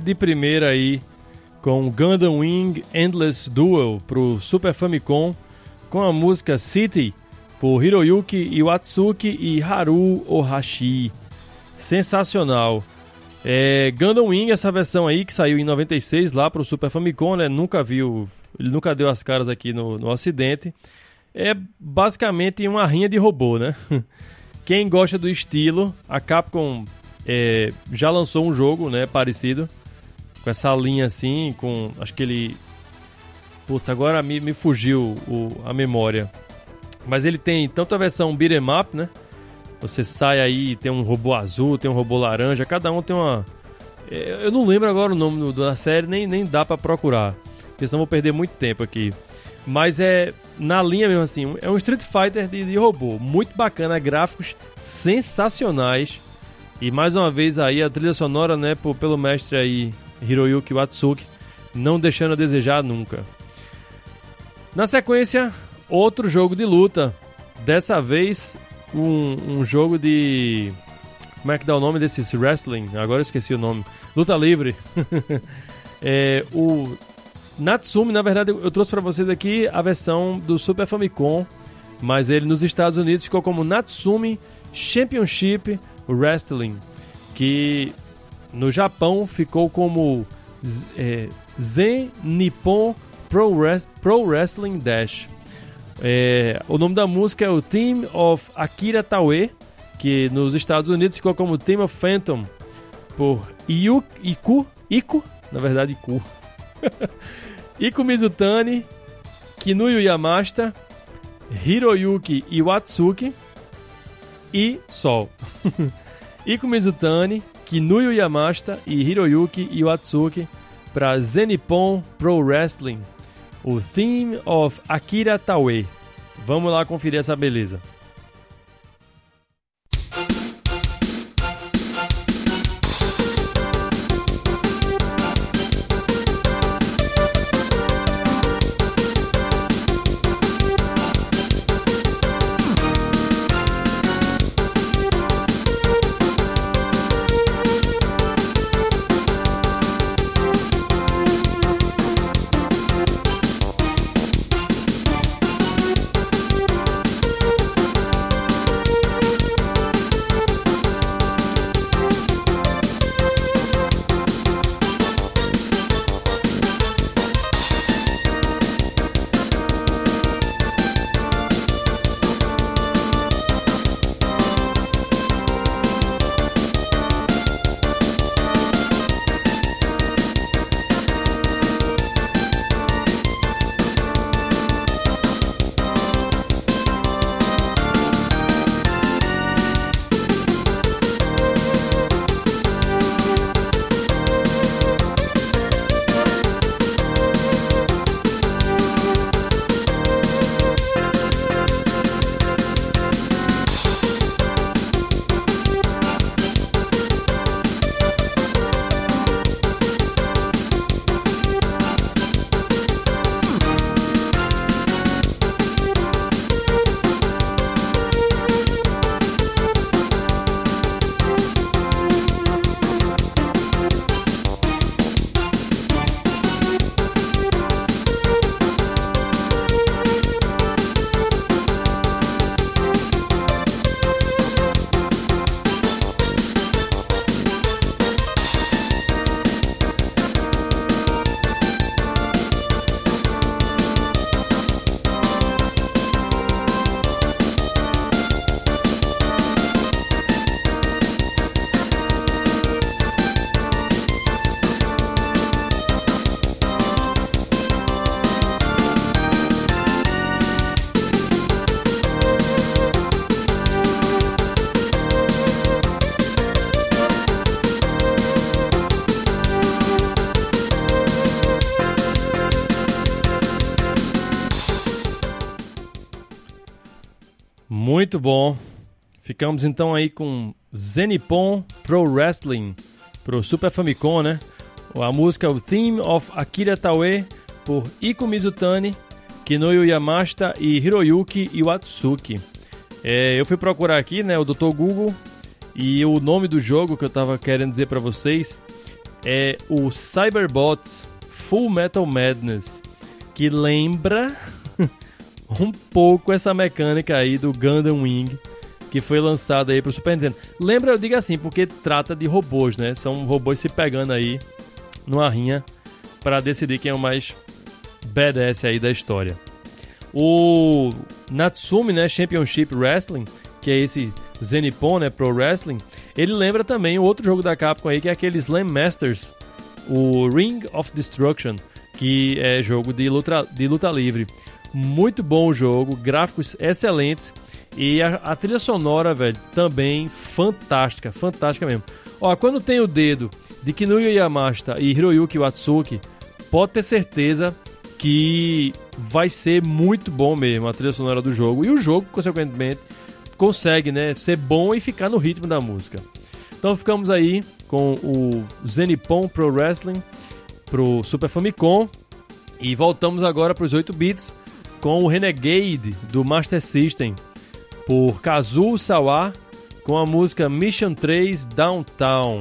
De primeira aí com Gundam Wing Endless Duel pro Super Famicom com a música City por Hiroyuki Iwatsuki e Haru Ohashi. Sensacional. É, Gundam Wing, essa versão aí que saiu em 96 lá pro Super Famicom, né? Nunca viu, ele nunca deu as caras aqui no, no Ocidente. É basicamente uma rinha de robô, né? Quem gosta do estilo, a Capcom é, já lançou um jogo, né, parecido com essa linha assim, com acho que ele Putz, agora me, me fugiu o, a memória. Mas ele tem tanto a versão beat'em up, né? Você sai aí, tem um robô azul, tem um robô laranja, cada um tem uma. É, eu não lembro agora o nome da série, nem, nem dá para procurar. Porque senão vou perder muito tempo aqui. Mas é na linha mesmo assim, é um Street Fighter de, de robô. Muito bacana, gráficos sensacionais. E mais uma vez aí a trilha sonora, né, pelo mestre aí Hiroyuki Watsuki, não deixando a desejar nunca. Na sequência, outro jogo de luta. Dessa vez, um, um jogo de. Como é que dá o nome desses wrestling? Agora eu esqueci o nome. Luta livre. é, o Natsumi, na verdade, eu trouxe para vocês aqui a versão do Super Famicom, mas ele nos Estados Unidos ficou como Natsumi Championship Wrestling, que no Japão ficou como é, Zen Nippon Pro, Res Pro Wrestling Dash. É, o nome da música é o Theme of Akira Taue, que nos Estados Unidos ficou como Theme of Phantom, por Iu, Iku, Iku, na verdade Iku. Iku Mizutani, Kinuyo Yamashita, Hiroyuki Iwatsuki e Sol. Iku Mizutani, Kinuyo Yamashita e Hiroyuki Iwatsuki para Zenipon Pro Wrestling, o Theme of Akira Taue. Vamos lá conferir essa beleza. Muito bom. Ficamos então aí com Zenipon Pro Wrestling pro Super Famicom, né? A música o Theme of Akira Taue por Iko Mizutani, Kinoyo Yamashita e Hiroyuki Iwatsuki. É, eu fui procurar aqui, né, o Dr. Google e o nome do jogo que eu tava querendo dizer para vocês é o Cyberbots Full Metal Madness, que lembra um pouco essa mecânica aí do Gundam Wing, que foi lançado aí pro Super Nintendo. Lembra, eu digo assim, porque trata de robôs, né? São robôs se pegando aí numa rinha para decidir quem é o mais badass aí da história. O Natsumi, né, Championship Wrestling, que é esse Zenipon, né, Pro Wrestling, ele lembra também outro jogo da Capcom aí, que é aquele Slam Masters, o Ring of Destruction, que é jogo de luta, de luta livre. Muito bom o jogo, gráficos excelentes e a, a trilha sonora, velho, também fantástica, fantástica mesmo. Ó, quando tem o dedo de Kinuyo Yamashita e Hiroyuki Watsuki, pode ter certeza que vai ser muito bom mesmo a trilha sonora do jogo. E o jogo, consequentemente, consegue né, ser bom e ficar no ritmo da música. Então ficamos aí com o Zenipon Pro Wrestling pro Super Famicom. E voltamos agora para os 8 bits com o Renegade do Master System por Kazuo Sawa com a música Mission 3 Downtown.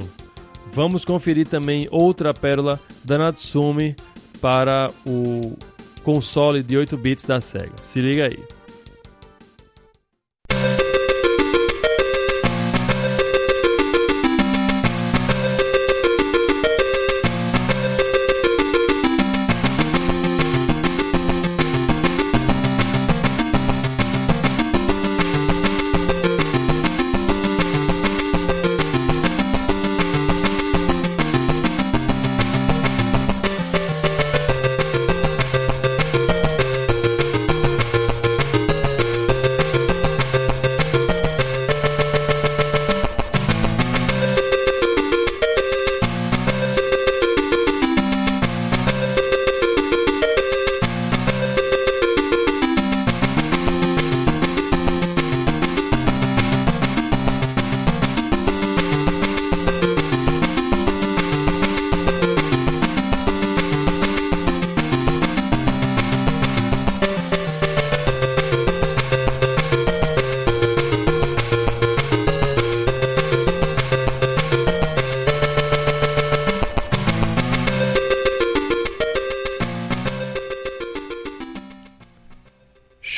Vamos conferir também outra pérola da Natsumi para o console de 8 bits da Sega. Se liga aí.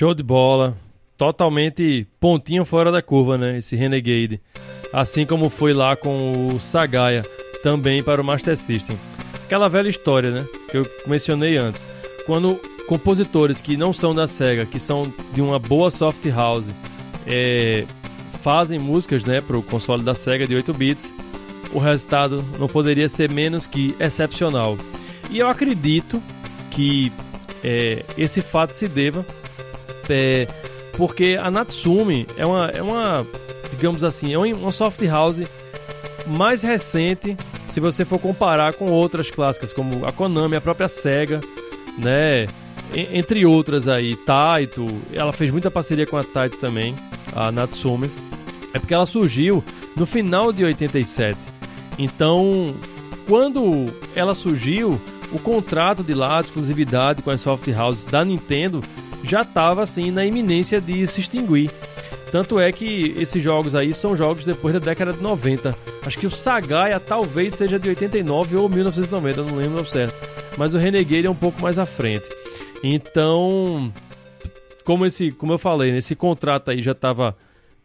Show de bola. Totalmente pontinho fora da curva, né? Esse Renegade. Assim como foi lá com o Sagaya, também para o Master System. Aquela velha história, né? Que eu mencionei antes. Quando compositores que não são da SEGA, que são de uma boa soft house, é, fazem músicas né, para o console da SEGA de 8 bits, o resultado não poderia ser menos que excepcional. E eu acredito que é, esse fato se deva é, porque a Natsumi é uma, é uma, digamos assim, é uma soft house mais recente, se você for comparar com outras clássicas, como a Konami, a própria Sega, né? Entre outras aí, Taito, ela fez muita parceria com a Taito também, a Natsumi. É porque ela surgiu no final de 87. Então, quando ela surgiu, o contrato de lá, de exclusividade com as soft houses da Nintendo já estava assim na iminência de se extinguir. Tanto é que esses jogos aí são jogos depois da década de 90. Acho que o Sagaia talvez seja de 89 ou 1990, não lembro certo. Mas o Renegade é um pouco mais à frente. Então, como esse, como eu falei, esse contrato aí já estava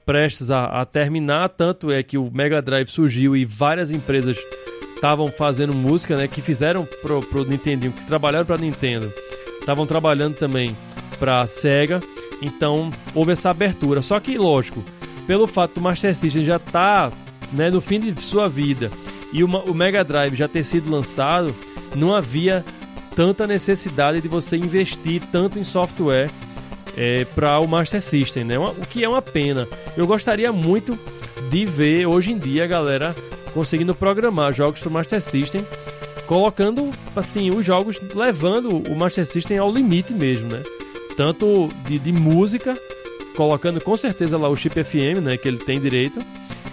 prestes a, a, terminar, tanto é que o Mega Drive surgiu e várias empresas estavam fazendo música, né, que fizeram pro, pro Nintendo, que trabalharam para Nintendo, estavam trabalhando também para Sega. Então houve essa abertura. Só que, lógico, pelo fato do Master System já tá, né, no fim de sua vida e o, o Mega Drive já ter sido lançado, não havia tanta necessidade de você investir tanto em software é, para o Master System, né? o que é uma pena. Eu gostaria muito de ver hoje em dia a galera conseguindo programar jogos para o Master System, colocando assim os jogos levando o Master System ao limite mesmo, né? Tanto de, de música, colocando com certeza lá o chip FM, né, que ele tem direito,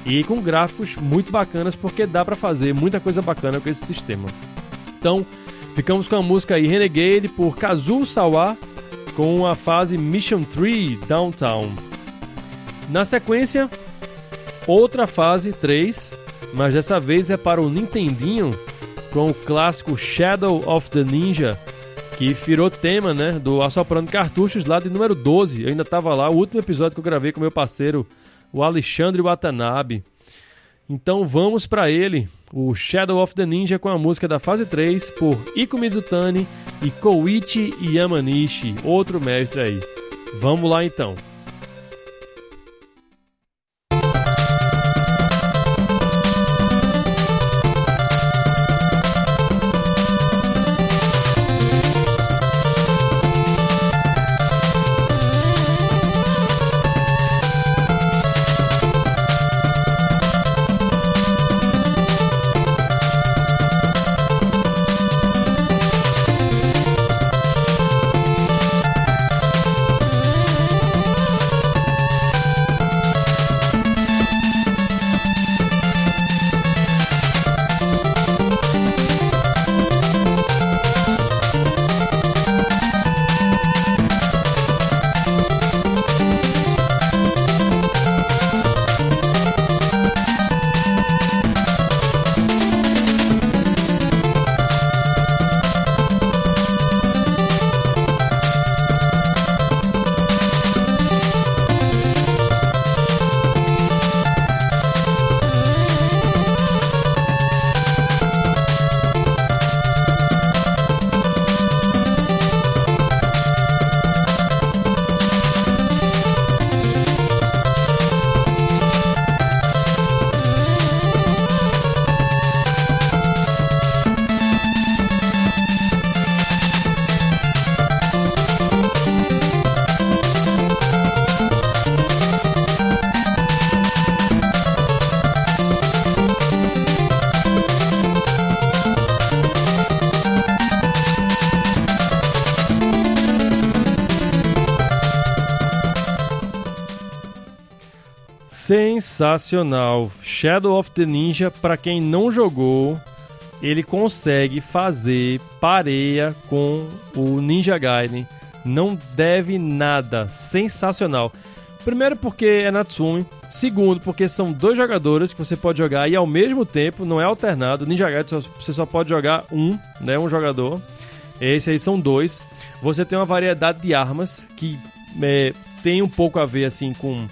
e com gráficos muito bacanas, porque dá para fazer muita coisa bacana com esse sistema. Então, ficamos com a música aí Renegade por Kazuo Sawa, com a fase Mission 3 Downtown. Na sequência, outra fase 3, mas dessa vez é para o Nintendinho, com o clássico Shadow of the Ninja, que virou tema, né, do Assoprando Cartuchos lá de número 12. Eu ainda estava lá, o último episódio que eu gravei com meu parceiro, o Alexandre Watanabe. Então vamos para ele, o Shadow of the Ninja com a música da fase 3 por Iko Mizutani e Koichi Yamanishi, outro mestre aí. Vamos lá então. Sensacional. Shadow of the Ninja, para quem não jogou, ele consegue fazer pareia com o Ninja Gaiden. Não deve nada. Sensacional. Primeiro porque é Natsumi. Segundo porque são dois jogadores que você pode jogar e ao mesmo tempo não é alternado. Ninja Gaiden você só pode jogar um, né, um jogador. Esse aí são dois. Você tem uma variedade de armas que é, tem um pouco a ver assim com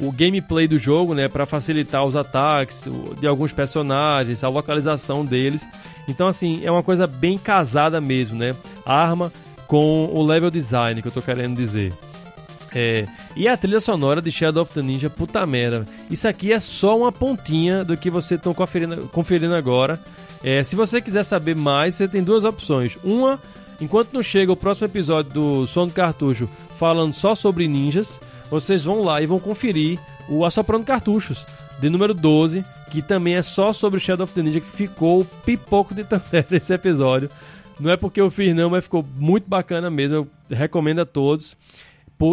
o gameplay do jogo, né, para facilitar os ataques de alguns personagens, a localização deles. Então assim, é uma coisa bem casada mesmo, né? Arma com o level design que eu tô querendo dizer. É, e a trilha sonora de Shadow of the Ninja, puta merda. Isso aqui é só uma pontinha do que vocês estão conferindo, conferindo agora. É, se você quiser saber mais, você tem duas opções. Uma, enquanto não chega o próximo episódio do Som do Cartucho falando só sobre ninjas, vocês vão lá e vão conferir o Assoprando Cartuchos, de número 12, que também é só sobre Shadow of the Ninja, que ficou pipoco de tantera esse episódio. Não é porque eu fiz não, mas ficou muito bacana mesmo, eu recomendo a todos.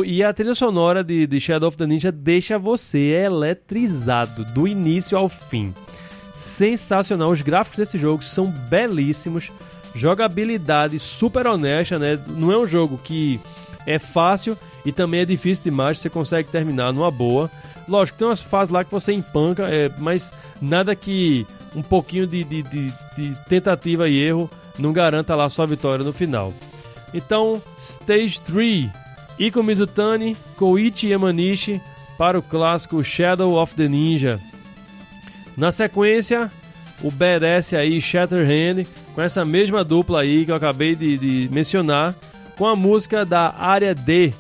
E a trilha sonora de, de Shadow of the Ninja deixa você eletrizado, do início ao fim. Sensacional, os gráficos desse jogo são belíssimos, jogabilidade super honesta, né? Não é um jogo que é fácil e também é difícil demais, você consegue terminar numa boa. Lógico, tem umas fases lá que você empanca, é, mas nada que um pouquinho de, de, de, de tentativa e erro não garanta lá sua vitória no final. Então, Stage 3, Iko Mizutani, Koichi Yamanishi para o clássico Shadow of the Ninja. Na sequência, o badass aí, Shatterhand, com essa mesma dupla aí que eu acabei de, de mencionar, com a música da área D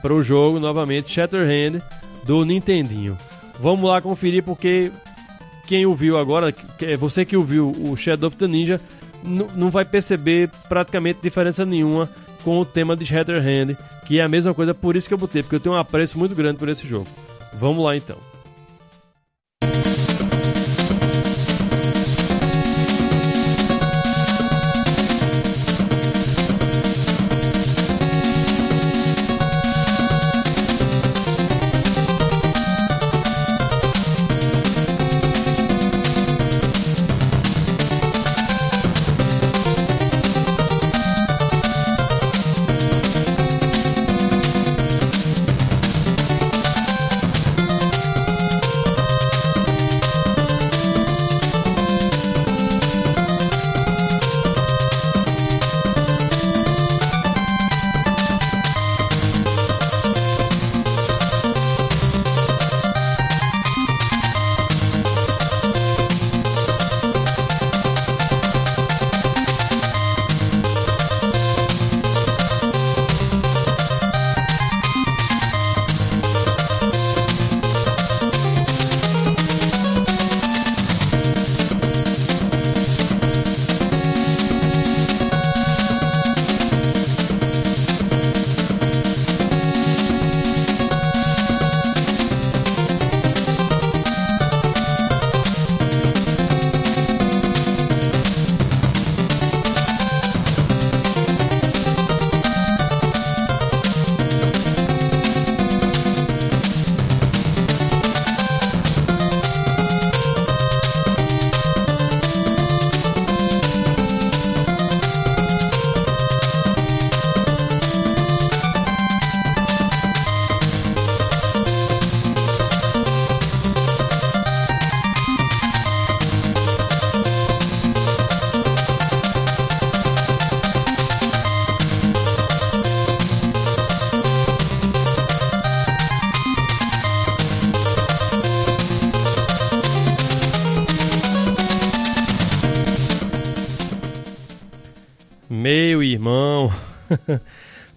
para o jogo, novamente, Shatterhand, do Nintendinho. Vamos lá conferir porque quem ouviu agora, é você que ouviu o Shadow of the Ninja, não vai perceber praticamente diferença nenhuma com o tema de Shatterhand, que é a mesma coisa, por isso que eu botei, porque eu tenho um apreço muito grande por esse jogo. Vamos lá então.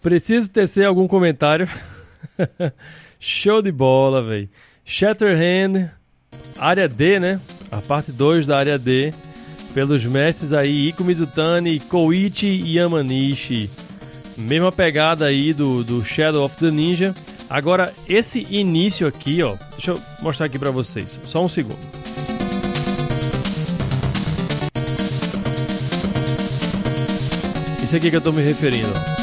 Preciso tecer algum comentário. Show de bola, velho. Shatterhand, área D, né? A parte 2 da área D. Pelos mestres aí, Iko Mizutani, Koichi Yamanishi. Mesma pegada aí do, do Shadow of the Ninja. Agora, esse início aqui, ó. Deixa eu mostrar aqui pra vocês. Só um segundo. Isso aqui que eu tô me referindo, ó.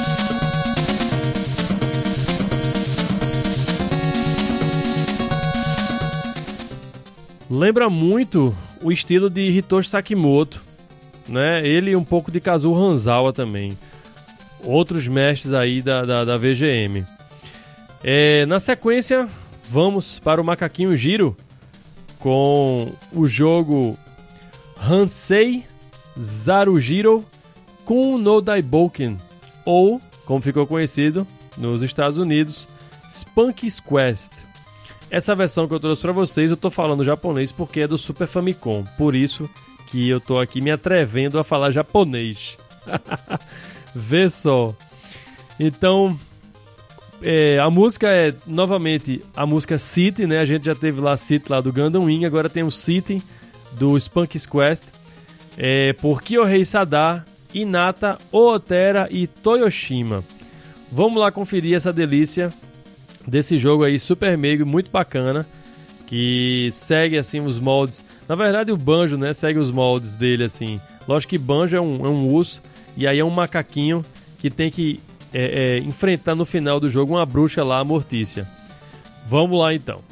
Lembra muito o estilo de Hitoshi Sakimoto, né? Ele e um pouco de Kazuo Hanzawa também. Outros mestres aí da, da, da VGM. É, na sequência, vamos para o Macaquinho Giro com o jogo Hansei Zarujiro Kun no Daiboken, ou, como ficou conhecido nos Estados Unidos, Spunky's Quest. Essa versão que eu trouxe para vocês, eu tô falando japonês porque é do Super Famicom. Por isso que eu tô aqui me atrevendo a falar japonês. Vê só. Então, é, a música é novamente a música City, né? A gente já teve lá City lá do Gundam Wing, agora tem o City do Spunky's Quest. É, por Kyohei Sada, Inata, Ootera e Toyoshima. Vamos lá conferir essa delícia desse jogo aí super meio, muito bacana, que segue assim os moldes. Na verdade, o Banjo, né, segue os moldes dele assim. Lógico que Banjo é um, é um urso e aí é um macaquinho que tem que é, é, enfrentar no final do jogo uma bruxa lá, a Mortícia. Vamos lá então.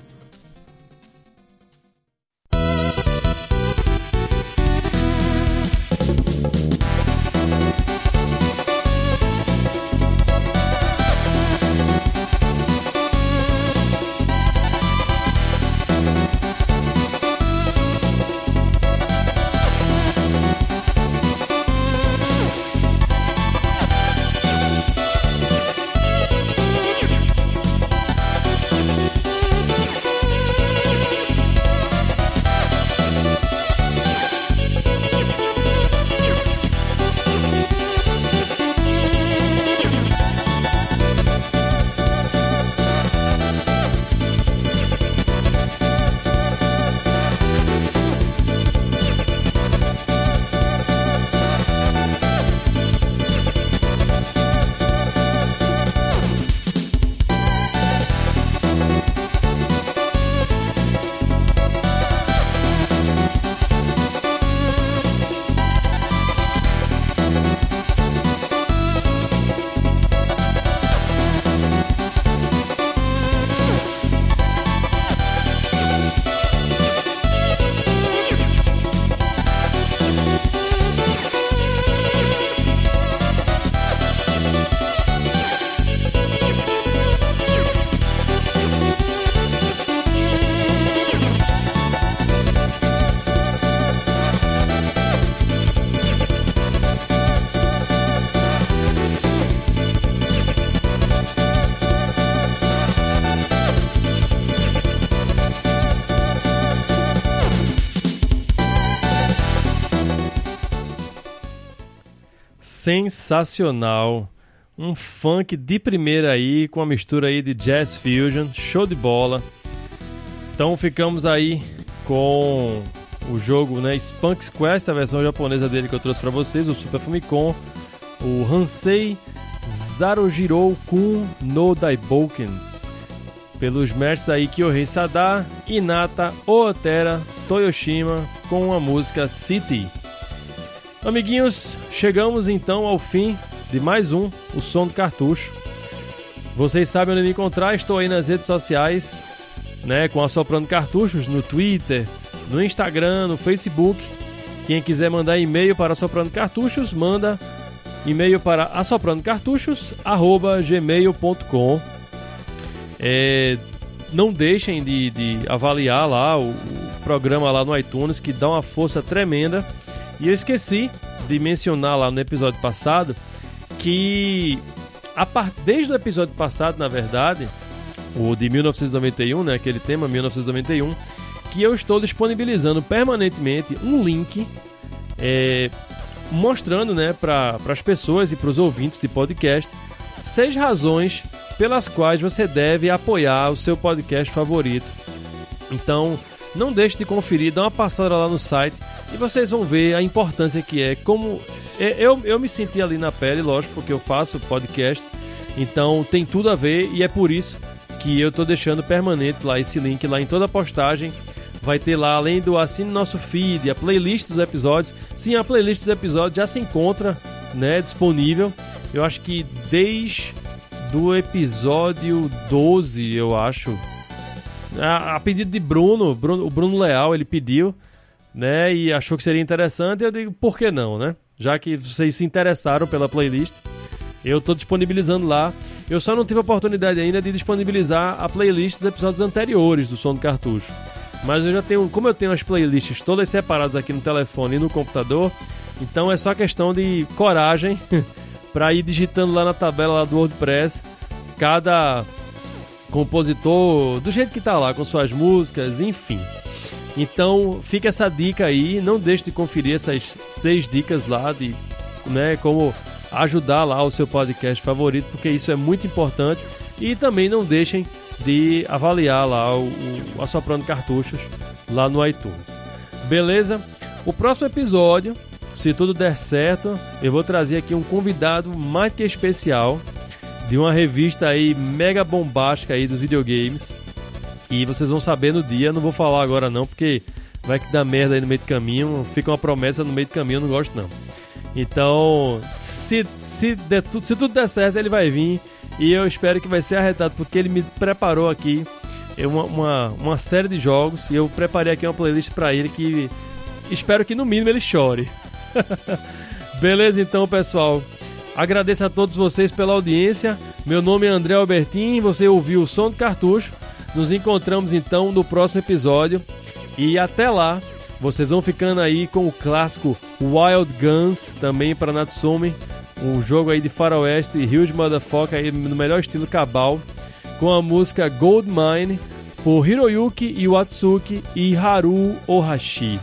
Sensacional. Um funk de primeira aí, com a mistura aí de jazz fusion, show de bola. Então ficamos aí com o jogo, né, Spunks Quest, a versão japonesa dele que eu trouxe para vocês, o Super Famicom, o Hansei Zarojiro Kun no Daiboken, pelos mestres aí Kyohei Sada, Inata, Ootera, Toyoshima, com a música City. Amiguinhos, chegamos então ao fim de mais um O Som do Cartucho. Vocês sabem onde me encontrar, estou aí nas redes sociais, né, com Assoprando Cartuchos, no Twitter, no Instagram, no Facebook. Quem quiser mandar e-mail para Assoprando Cartuchos, manda e-mail para assoprandocartuchos@gmail.com. É, não deixem de, de avaliar lá o, o programa lá no iTunes, que dá uma força tremenda. E eu esqueci de mencionar lá no episódio passado que a part... desde o episódio passado, na verdade, o de 1991, né, aquele tema 1991, que eu estou disponibilizando permanentemente um link é, mostrando né, para as pessoas e para os ouvintes de podcast seis razões pelas quais você deve apoiar o seu podcast favorito. Então, não deixe de conferir, dá uma passada lá no site e vocês vão ver a importância que é. Como é, eu, eu me senti ali na pele, lógico, porque eu faço podcast, então tem tudo a ver e é por isso que eu estou deixando permanente lá esse link lá em toda a postagem. Vai ter lá, além do assine nosso feed, a playlist dos episódios. Sim, a playlist dos episódios já se encontra né, disponível. Eu acho que desde do episódio 12, eu acho. A, a pedido de Bruno, Bruno, o Bruno Leal, ele pediu, né? E achou que seria interessante. Eu digo, por que não, né? Já que vocês se interessaram pela playlist, eu estou disponibilizando lá. Eu só não tive a oportunidade ainda de disponibilizar a playlist dos episódios anteriores do Som do Cartucho. Mas eu já tenho, como eu tenho as playlists todas separadas aqui no telefone e no computador, então é só questão de coragem para ir digitando lá na tabela lá do WordPress cada compositor do jeito que tá lá com suas músicas, enfim. Então fica essa dica aí, não deixe de conferir essas seis dicas lá de né, como ajudar lá o seu podcast favorito, porque isso é muito importante. E também não deixem de avaliar lá o, o Assoprando Cartuchos lá no iTunes. Beleza? O próximo episódio, se tudo der certo, eu vou trazer aqui um convidado mais que especial de uma revista aí mega bombástica aí dos videogames. E vocês vão saber no dia, não vou falar agora não, porque vai que dá merda aí no meio do caminho, fica uma promessa no meio do caminho, eu não gosto não. Então, se, se, der, se tudo der certo, ele vai vir e eu espero que vai ser arretado, porque ele me preparou aqui uma, uma, uma série de jogos e eu preparei aqui uma playlist para ele que espero que no mínimo ele chore. Beleza, então, pessoal. Agradeço a todos vocês pela audiência. Meu nome é André Albertin, você ouviu o som do cartucho. Nos encontramos então no próximo episódio e até lá. Vocês vão ficando aí com o clássico Wild Guns, também para Natsume um jogo aí de faroeste, Huge Motherfucker aí no melhor estilo cabal, com a música Gold Mine por Hiroyuki Iwatsuki e Haru Ohashi.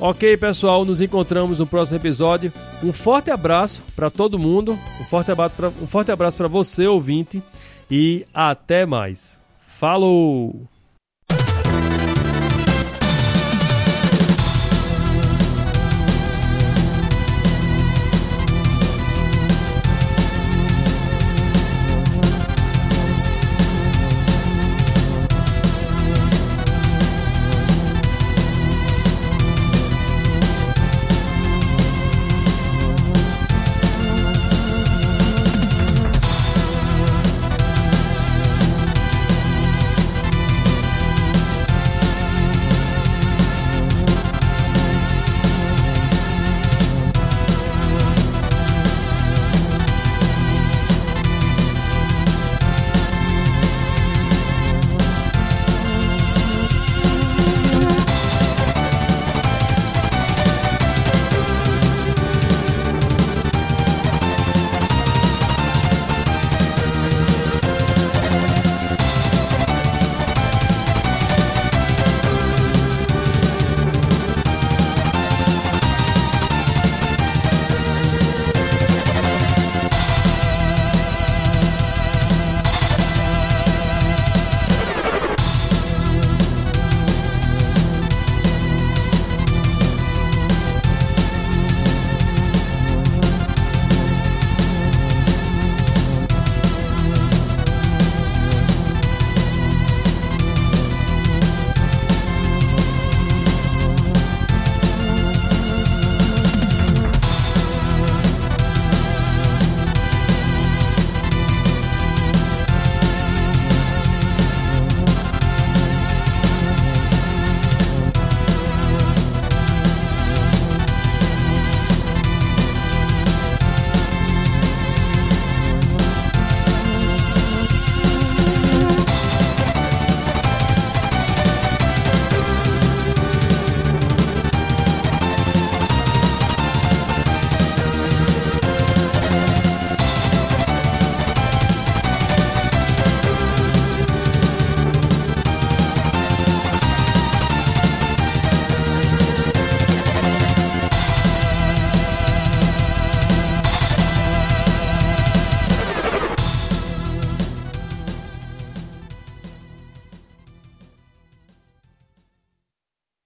Ok, pessoal, nos encontramos no próximo episódio. Um forte abraço para todo mundo, um forte abraço para um forte abraço para você ouvinte e até mais. Falou!